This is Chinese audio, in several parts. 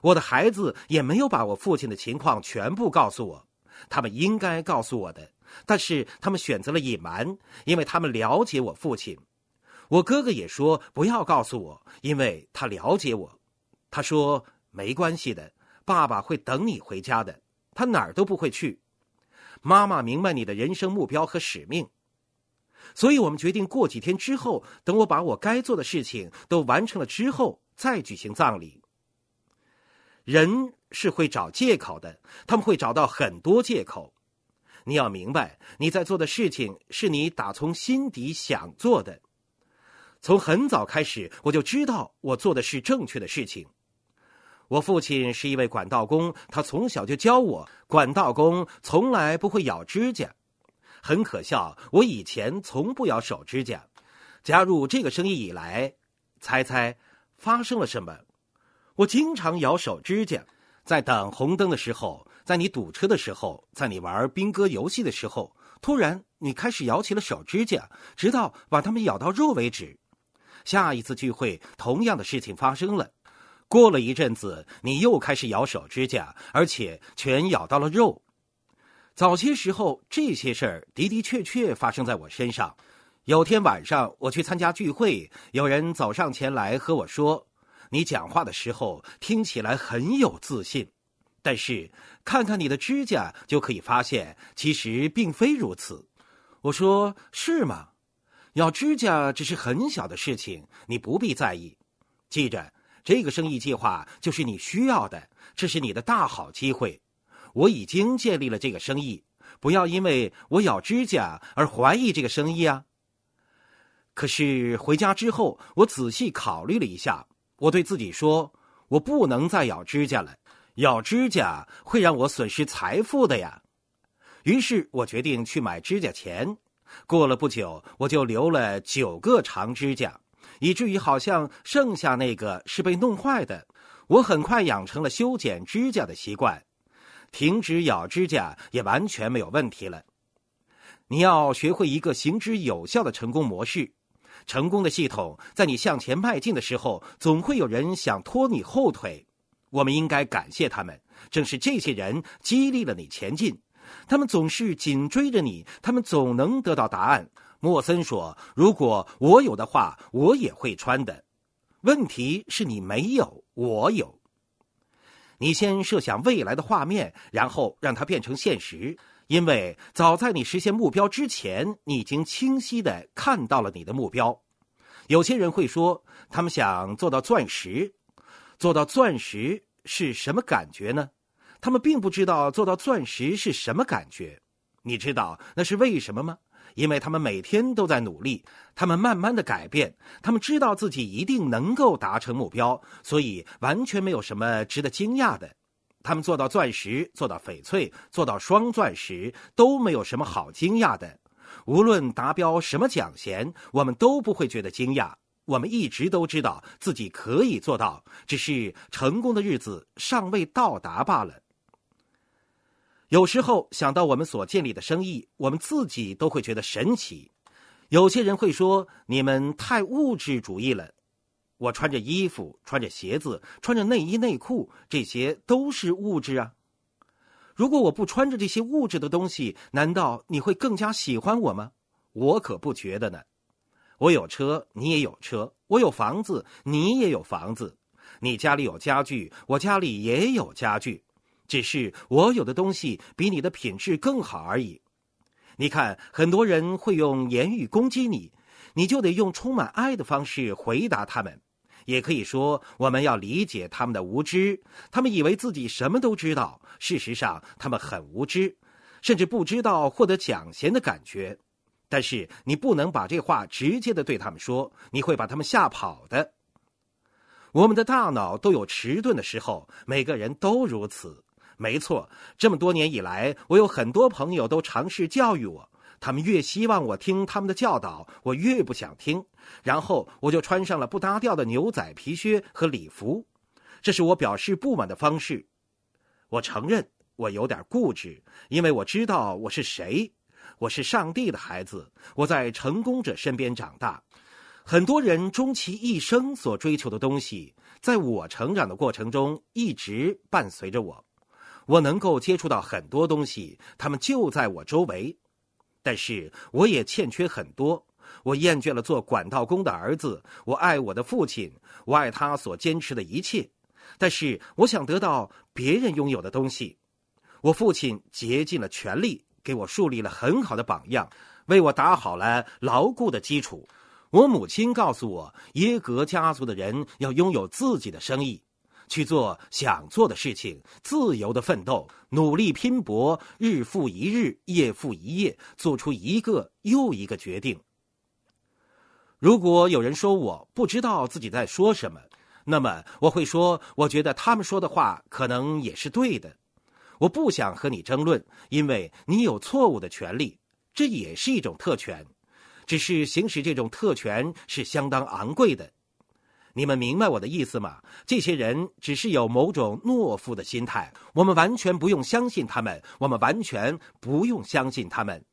我的孩子也没有把我父亲的情况全部告诉我，他们应该告诉我的，但是他们选择了隐瞒，因为他们了解我父亲。我哥哥也说不要告诉我，因为他了解我。他说没关系的，爸爸会等你回家的，他哪儿都不会去。妈妈明白你的人生目标和使命，所以我们决定过几天之后，等我把我该做的事情都完成了之后，再举行葬礼。人是会找借口的，他们会找到很多借口。你要明白，你在做的事情是你打从心底想做的。从很早开始，我就知道我做的是正确的事情。我父亲是一位管道工，他从小就教我，管道工从来不会咬指甲。很可笑，我以前从不咬手指甲。加入这个生意以来，猜猜发生了什么？我经常咬手指甲，在等红灯的时候，在你堵车的时候，在你玩兵哥游戏的时候，突然你开始咬起了手指甲，直到把它们咬到肉为止。下一次聚会，同样的事情发生了。过了一阵子，你又开始咬手指甲，而且全咬到了肉。早些时候，这些事儿的的确确发生在我身上。有天晚上，我去参加聚会，有人走上前来和我说。你讲话的时候听起来很有自信，但是看看你的指甲就可以发现，其实并非如此。我说是吗？咬指甲只是很小的事情，你不必在意。记着，这个生意计划就是你需要的，这是你的大好机会。我已经建立了这个生意，不要因为我咬指甲而怀疑这个生意啊。可是回家之后，我仔细考虑了一下。我对自己说：“我不能再咬指甲了，咬指甲会让我损失财富的呀。”于是我决定去买指甲钳。过了不久，我就留了九个长指甲，以至于好像剩下那个是被弄坏的。我很快养成了修剪指甲的习惯，停止咬指甲也完全没有问题了。你要学会一个行之有效的成功模式。成功的系统，在你向前迈进的时候，总会有人想拖你后腿。我们应该感谢他们，正是这些人激励了你前进。他们总是紧追着你，他们总能得到答案。莫森说：“如果我有的话，我也会穿的。问题是你没有，我有。你先设想未来的画面，然后让它变成现实。”因为早在你实现目标之前，你已经清晰的看到了你的目标。有些人会说，他们想做到钻石，做到钻石是什么感觉呢？他们并不知道做到钻石是什么感觉。你知道那是为什么吗？因为他们每天都在努力，他们慢慢的改变，他们知道自己一定能够达成目标，所以完全没有什么值得惊讶的。他们做到钻石，做到翡翠，做到双钻石，都没有什么好惊讶的。无论达标什么奖衔，我们都不会觉得惊讶。我们一直都知道自己可以做到，只是成功的日子尚未到达罢了。有时候想到我们所建立的生意，我们自己都会觉得神奇。有些人会说：“你们太物质主义了。”我穿着衣服，穿着鞋子，穿着内衣内裤，这些都是物质啊。如果我不穿着这些物质的东西，难道你会更加喜欢我吗？我可不觉得呢。我有车，你也有车；我有房子，你也有房子。你家里有家具，我家里也有家具，只是我有的东西比你的品质更好而已。你看，很多人会用言语攻击你，你就得用充满爱的方式回答他们。也可以说，我们要理解他们的无知。他们以为自己什么都知道，事实上他们很无知，甚至不知道获得奖衔的感觉。但是你不能把这话直接的对他们说，你会把他们吓跑的。我们的大脑都有迟钝的时候，每个人都如此。没错，这么多年以来，我有很多朋友都尝试教育我。他们越希望我听他们的教导，我越不想听。然后我就穿上了不搭调的牛仔皮靴和礼服，这是我表示不满的方式。我承认我有点固执，因为我知道我是谁。我是上帝的孩子，我在成功者身边长大。很多人终其一生所追求的东西，在我成长的过程中一直伴随着我。我能够接触到很多东西，他们就在我周围，但是我也欠缺很多。我厌倦了做管道工的儿子，我爱我的父亲，我爱他所坚持的一切，但是我想得到别人拥有的东西。我父亲竭尽了全力，给我树立了很好的榜样，为我打好了牢固的基础。我母亲告诉我，耶格家族的人要拥有自己的生意，去做想做的事情，自由的奋斗，努力拼搏，日复一日，夜复一夜，做出一个又一个决定。如果有人说我不知道自己在说什么，那么我会说，我觉得他们说的话可能也是对的。我不想和你争论，因为你有错误的权利，这也是一种特权。只是行使这种特权是相当昂贵的，你们明白我的意思吗？这些人只是有某种懦夫的心态，我们完全不用相信他们，我们完全不用相信他们。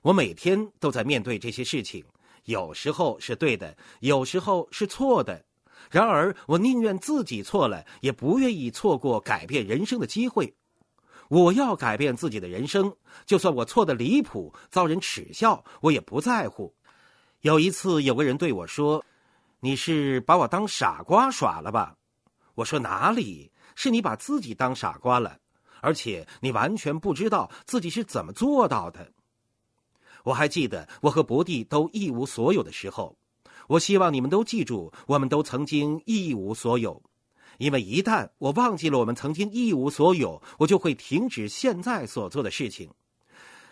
我每天都在面对这些事情，有时候是对的，有时候是错的。然而，我宁愿自己错了，也不愿意错过改变人生的机会。我要改变自己的人生，就算我错的离谱，遭人耻笑，我也不在乎。有一次，有个人对我说：“你是把我当傻瓜耍了吧？”我说：“哪里是你把自己当傻瓜了？而且你完全不知道自己是怎么做到的。”我还记得我和伯蒂都一无所有的时候，我希望你们都记住，我们都曾经一无所有。因为一旦我忘记了我们曾经一无所有，我就会停止现在所做的事情，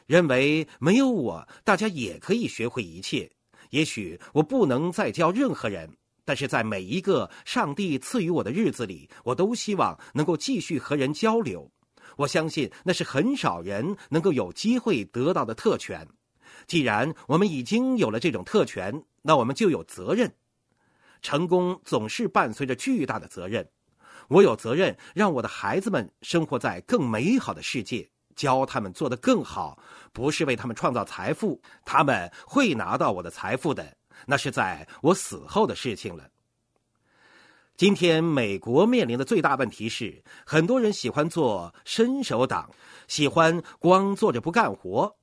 认为没有我，大家也可以学会一切。也许我不能再教任何人，但是在每一个上帝赐予我的日子里，我都希望能够继续和人交流。我相信那是很少人能够有机会得到的特权。既然我们已经有了这种特权，那我们就有责任。成功总是伴随着巨大的责任。我有责任让我的孩子们生活在更美好的世界，教他们做得更好，不是为他们创造财富，他们会拿到我的财富的，那是在我死后的事情了。今天美国面临的最大问题是，很多人喜欢做伸手党，喜欢光坐着不干活。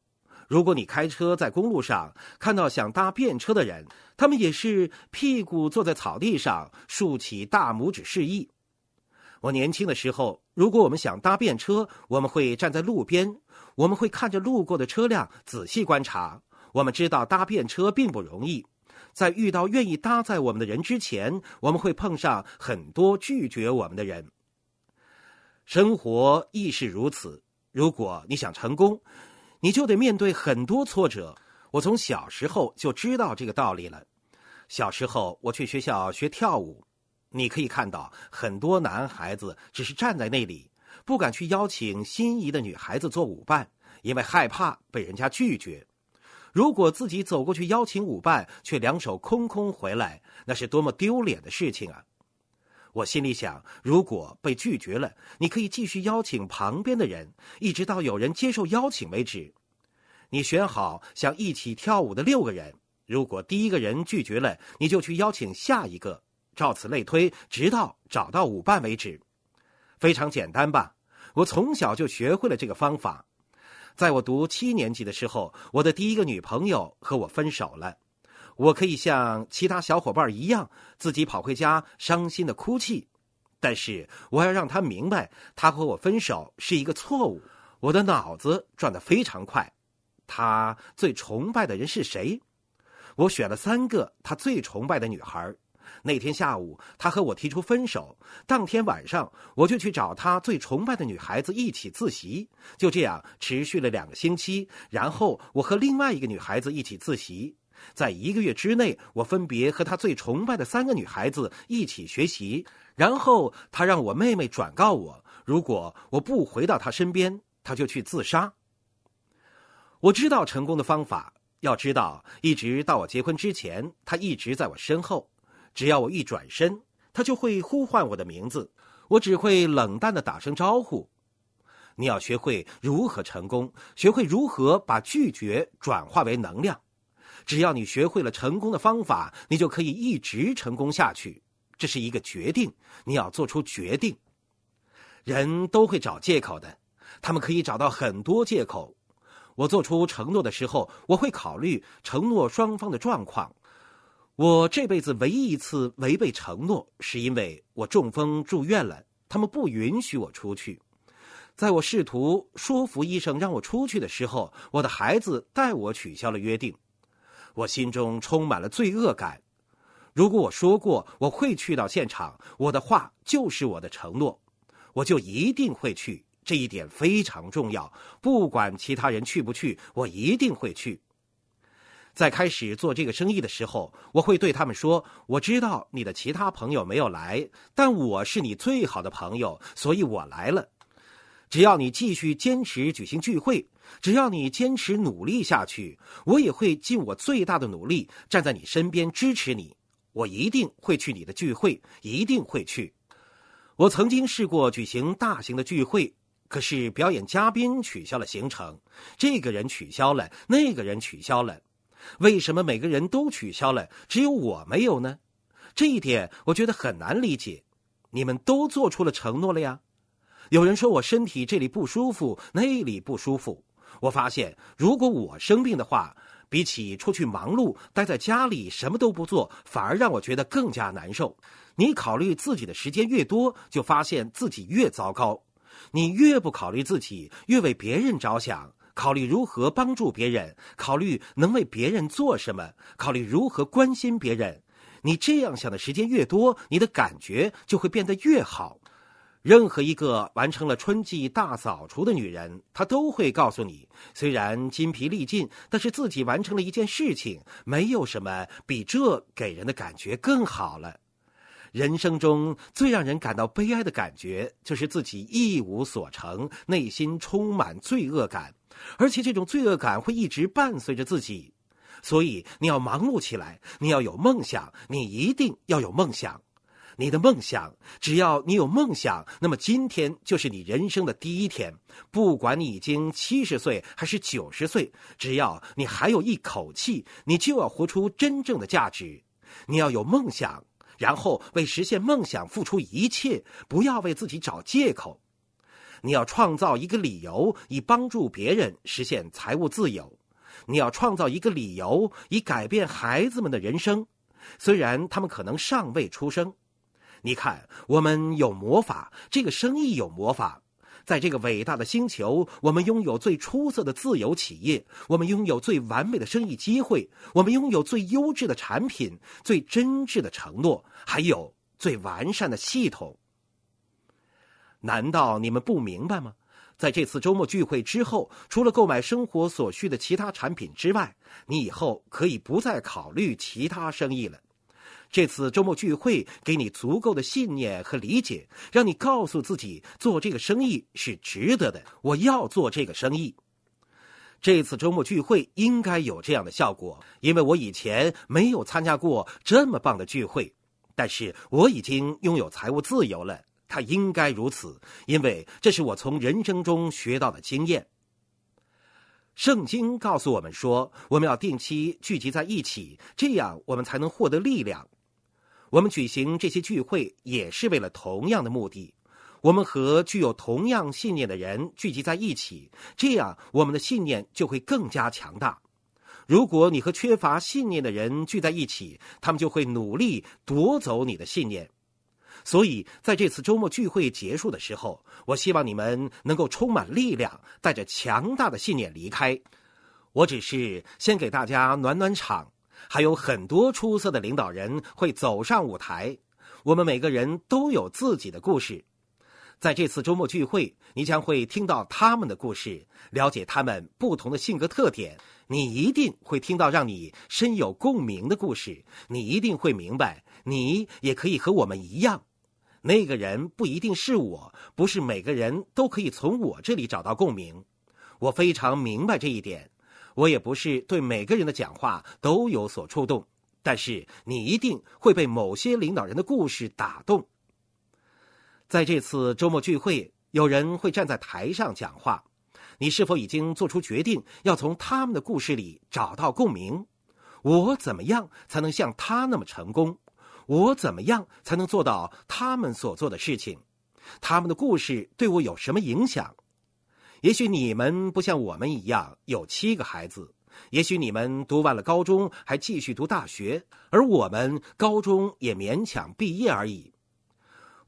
如果你开车在公路上看到想搭便车的人，他们也是屁股坐在草地上，竖起大拇指示意。我年轻的时候，如果我们想搭便车，我们会站在路边，我们会看着路过的车辆仔细观察。我们知道搭便车并不容易，在遇到愿意搭载我们的人之前，我们会碰上很多拒绝我们的人。生活亦是如此。如果你想成功，你就得面对很多挫折。我从小时候就知道这个道理了。小时候我去学校学跳舞。你可以看到很多男孩子只是站在那里，不敢去邀请心仪的女孩子做舞伴，因为害怕被人家拒绝。如果自己走过去邀请舞伴，却两手空空回来，那是多么丢脸的事情啊！我心里想，如果被拒绝了，你可以继续邀请旁边的人，一直到有人接受邀请为止。你选好想一起跳舞的六个人，如果第一个人拒绝了，你就去邀请下一个。照此类推，直到找到舞伴为止，非常简单吧？我从小就学会了这个方法。在我读七年级的时候，我的第一个女朋友和我分手了。我可以像其他小伙伴一样，自己跑回家伤心的哭泣，但是我要让她明白，她和我分手是一个错误。我的脑子转得非常快。她最崇拜的人是谁？我选了三个她最崇拜的女孩。那天下午，他和我提出分手。当天晚上，我就去找他最崇拜的女孩子一起自习。就这样持续了两个星期。然后，我和另外一个女孩子一起自习。在一个月之内，我分别和他最崇拜的三个女孩子一起学习。然后，他让我妹妹转告我，如果我不回到他身边，他就去自杀。我知道成功的方法。要知道，一直到我结婚之前，他一直在我身后。只要我一转身，他就会呼唤我的名字，我只会冷淡的打声招呼。你要学会如何成功，学会如何把拒绝转化为能量。只要你学会了成功的方法，你就可以一直成功下去。这是一个决定，你要做出决定。人都会找借口的，他们可以找到很多借口。我做出承诺的时候，我会考虑承诺双方的状况。我这辈子唯一一次违背承诺，是因为我中风住院了，他们不允许我出去。在我试图说服医生让我出去的时候，我的孩子代我取消了约定。我心中充满了罪恶感。如果我说过我会去到现场，我的话就是我的承诺，我就一定会去。这一点非常重要。不管其他人去不去，我一定会去。在开始做这个生意的时候，我会对他们说：“我知道你的其他朋友没有来，但我是你最好的朋友，所以我来了。”只要你继续坚持举行聚会，只要你坚持努力下去，我也会尽我最大的努力站在你身边支持你。我一定会去你的聚会，一定会去。我曾经试过举行大型的聚会，可是表演嘉宾取消了行程，这个人取消了，那个人取消了。为什么每个人都取消了，只有我没有呢？这一点我觉得很难理解。你们都做出了承诺了呀。有人说我身体这里不舒服，那里不舒服。我发现，如果我生病的话，比起出去忙碌，待在家里什么都不做，反而让我觉得更加难受。你考虑自己的时间越多，就发现自己越糟糕。你越不考虑自己，越为别人着想，考虑如何帮助别人，考虑能为别人做什么，考虑如何关心别人。你这样想的时间越多，你的感觉就会变得越好。任何一个完成了春季大扫除的女人，她都会告诉你，虽然筋疲力尽，但是自己完成了一件事情，没有什么比这给人的感觉更好了。人生中最让人感到悲哀的感觉，就是自己一无所成，内心充满罪恶感，而且这种罪恶感会一直伴随着自己。所以，你要忙碌起来，你要有梦想，你一定要有梦想。你的梦想，只要你有梦想，那么今天就是你人生的第一天。不管你已经七十岁还是九十岁，只要你还有一口气，你就要活出真正的价值。你要有梦想，然后为实现梦想付出一切，不要为自己找借口。你要创造一个理由，以帮助别人实现财务自由。你要创造一个理由，以改变孩子们的人生，虽然他们可能尚未出生。你看，我们有魔法，这个生意有魔法，在这个伟大的星球，我们拥有最出色的自由企业，我们拥有最完美的生意机会，我们拥有最优质的产品，最真挚的承诺，还有最完善的系统。难道你们不明白吗？在这次周末聚会之后，除了购买生活所需的其他产品之外，你以后可以不再考虑其他生意了。这次周末聚会给你足够的信念和理解，让你告诉自己做这个生意是值得的。我要做这个生意。这次周末聚会应该有这样的效果，因为我以前没有参加过这么棒的聚会。但是我已经拥有财务自由了，它应该如此，因为这是我从人生中学到的经验。圣经告诉我们说，我们要定期聚集在一起，这样我们才能获得力量。我们举行这些聚会也是为了同样的目的。我们和具有同样信念的人聚集在一起，这样我们的信念就会更加强大。如果你和缺乏信念的人聚在一起，他们就会努力夺走你的信念。所以，在这次周末聚会结束的时候，我希望你们能够充满力量，带着强大的信念离开。我只是先给大家暖暖场。还有很多出色的领导人会走上舞台，我们每个人都有自己的故事。在这次周末聚会，你将会听到他们的故事，了解他们不同的性格特点。你一定会听到让你深有共鸣的故事，你一定会明白，你也可以和我们一样。那个人不一定是我，不是每个人都可以从我这里找到共鸣。我非常明白这一点。我也不是对每个人的讲话都有所触动，但是你一定会被某些领导人的故事打动。在这次周末聚会，有人会站在台上讲话，你是否已经做出决定，要从他们的故事里找到共鸣？我怎么样才能像他那么成功？我怎么样才能做到他们所做的事情？他们的故事对我有什么影响？也许你们不像我们一样有七个孩子，也许你们读完了高中还继续读大学，而我们高中也勉强毕业而已。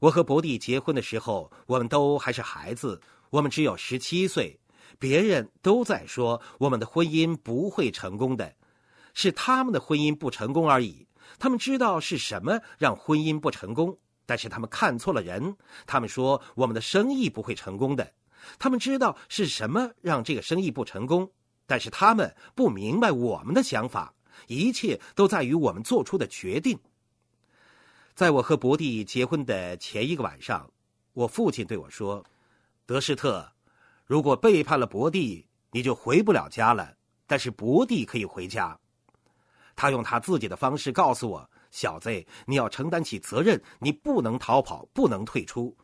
我和伯弟结婚的时候，我们都还是孩子，我们只有十七岁。别人都在说我们的婚姻不会成功的，是他们的婚姻不成功而已。他们知道是什么让婚姻不成功，但是他们看错了人。他们说我们的生意不会成功的，他们知道是什么让这个生意不成功，但是他们不明白我们的想法。一切都在于我们做出的决定。在我和伯蒂结婚的前一个晚上，我父亲对我说：“德施特，如果背叛了伯蒂，你就回不了家了。但是伯蒂可以回家。”他用他自己的方式告诉我：“小子，你要承担起责任，你不能逃跑，不能退出，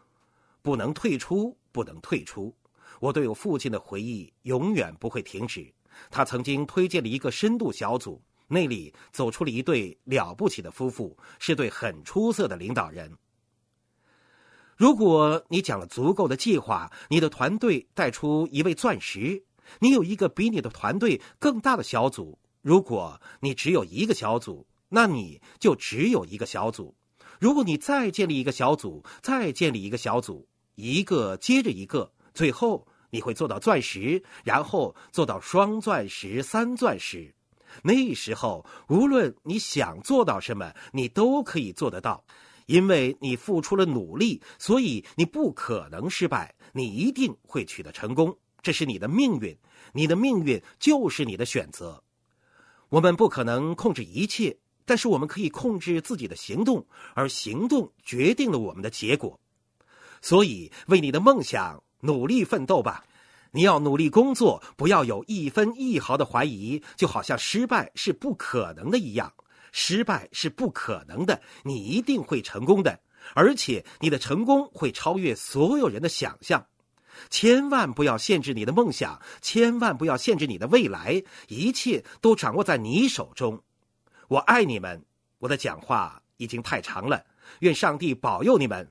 不能退出，不能退出。”我对我父亲的回忆永远不会停止。他曾经推荐了一个深度小组。那里走出了一对了不起的夫妇，是对很出色的领导人。如果你讲了足够的计划，你的团队带出一位钻石，你有一个比你的团队更大的小组。如果你只有一个小组，那你就只有一个小组。如果你再建立一个小组，再建立一个小组，一个接着一个，最后你会做到钻石，然后做到双钻石、三钻石。那时候，无论你想做到什么，你都可以做得到，因为你付出了努力，所以你不可能失败，你一定会取得成功。这是你的命运，你的命运就是你的选择。我们不可能控制一切，但是我们可以控制自己的行动，而行动决定了我们的结果。所以，为你的梦想努力奋斗吧。你要努力工作，不要有一分一毫的怀疑，就好像失败是不可能的一样。失败是不可能的，你一定会成功的，而且你的成功会超越所有人的想象。千万不要限制你的梦想，千万不要限制你的未来，一切都掌握在你手中。我爱你们，我的讲话已经太长了，愿上帝保佑你们，